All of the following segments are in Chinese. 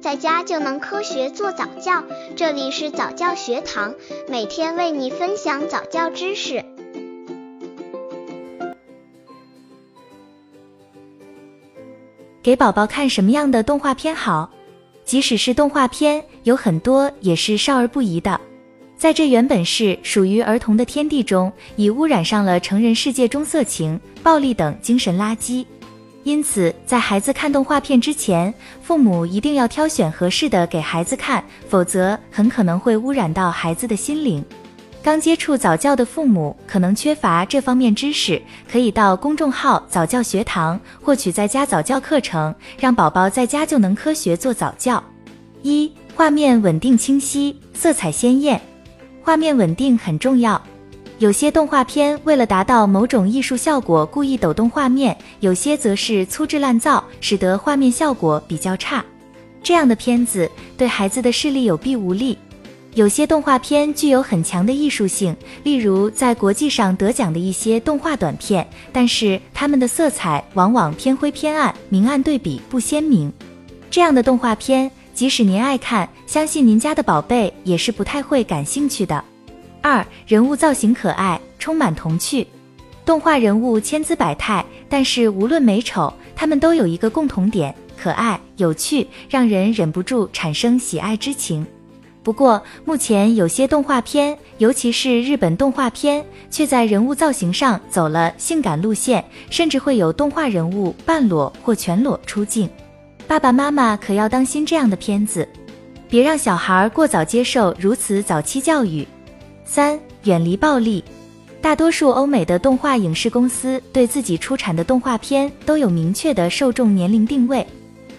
在家就能科学做早教。这里是早教学堂，每天为你分享早教知识。给宝宝看什么样的动画片好？即使是动画片，有很多也是少儿不宜的。在这原本是属于儿童的天地中，已污染上了成人世界中色情、暴力等精神垃圾。因此，在孩子看动画片之前，父母一定要挑选合适的给孩子看，否则很可能会污染到孩子的心灵。刚接触早教的父母可能缺乏这方面知识，可以到公众号早教学堂获取在家早教课程，让宝宝在家就能科学做早教。一、画面稳定清晰，色彩鲜艳。画面稳定很重要。有些动画片为了达到某种艺术效果，故意抖动画面；有些则是粗制滥造，使得画面效果比较差。这样的片子对孩子的视力有弊无利。有些动画片具有很强的艺术性，例如在国际上得奖的一些动画短片，但是它们的色彩往往偏灰偏暗，明暗对比不鲜明。这样的动画片，即使您爱看，相信您家的宝贝也是不太会感兴趣的。二人物造型可爱，充满童趣。动画人物千姿百态，但是无论美丑，他们都有一个共同点：可爱、有趣，让人忍不住产生喜爱之情。不过，目前有些动画片，尤其是日本动画片，却在人物造型上走了性感路线，甚至会有动画人物半裸或全裸出镜。爸爸妈妈可要当心这样的片子，别让小孩过早接受如此早期教育。三、远离暴力。大多数欧美的动画影视公司对自己出产的动画片都有明确的受众年龄定位。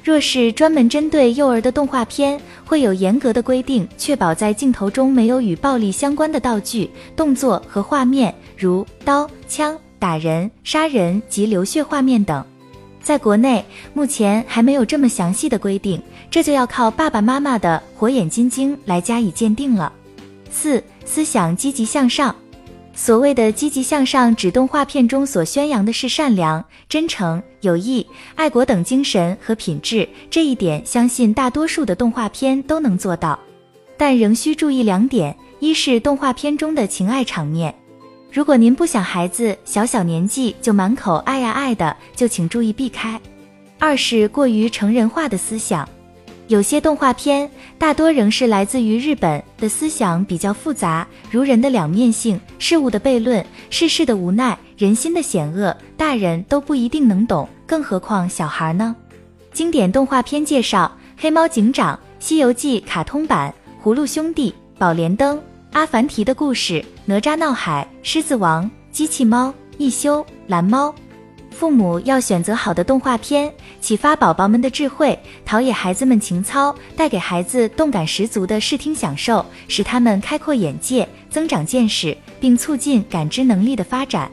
若是专门针对幼儿的动画片，会有严格的规定，确保在镜头中没有与暴力相关的道具、动作和画面，如刀、枪、打人、杀人及流血画面等。在国内，目前还没有这么详细的规定，这就要靠爸爸妈妈的火眼金睛来加以鉴定了。四、思想积极向上。所谓的积极向上，指动画片中所宣扬的是善良、真诚、友谊、爱国等精神和品质。这一点，相信大多数的动画片都能做到。但仍需注意两点：一是动画片中的情爱场面，如果您不想孩子小小年纪就满口爱呀爱的，就请注意避开；二是过于成人化的思想。有些动画片大多仍是来自于日本的思想比较复杂，如人的两面性、事物的悖论、世事的无奈、人心的险恶，大人都不一定能懂，更何况小孩呢？经典动画片介绍：黑猫警长、西游记卡通版、葫芦兄弟、宝莲灯、阿凡提的故事、哪吒闹海、狮子王、机器猫、一休、蓝猫。父母要选择好的动画片，启发宝宝们的智慧，陶冶孩子们情操，带给孩子动感十足的视听享受，使他们开阔眼界、增长见识，并促进感知能力的发展。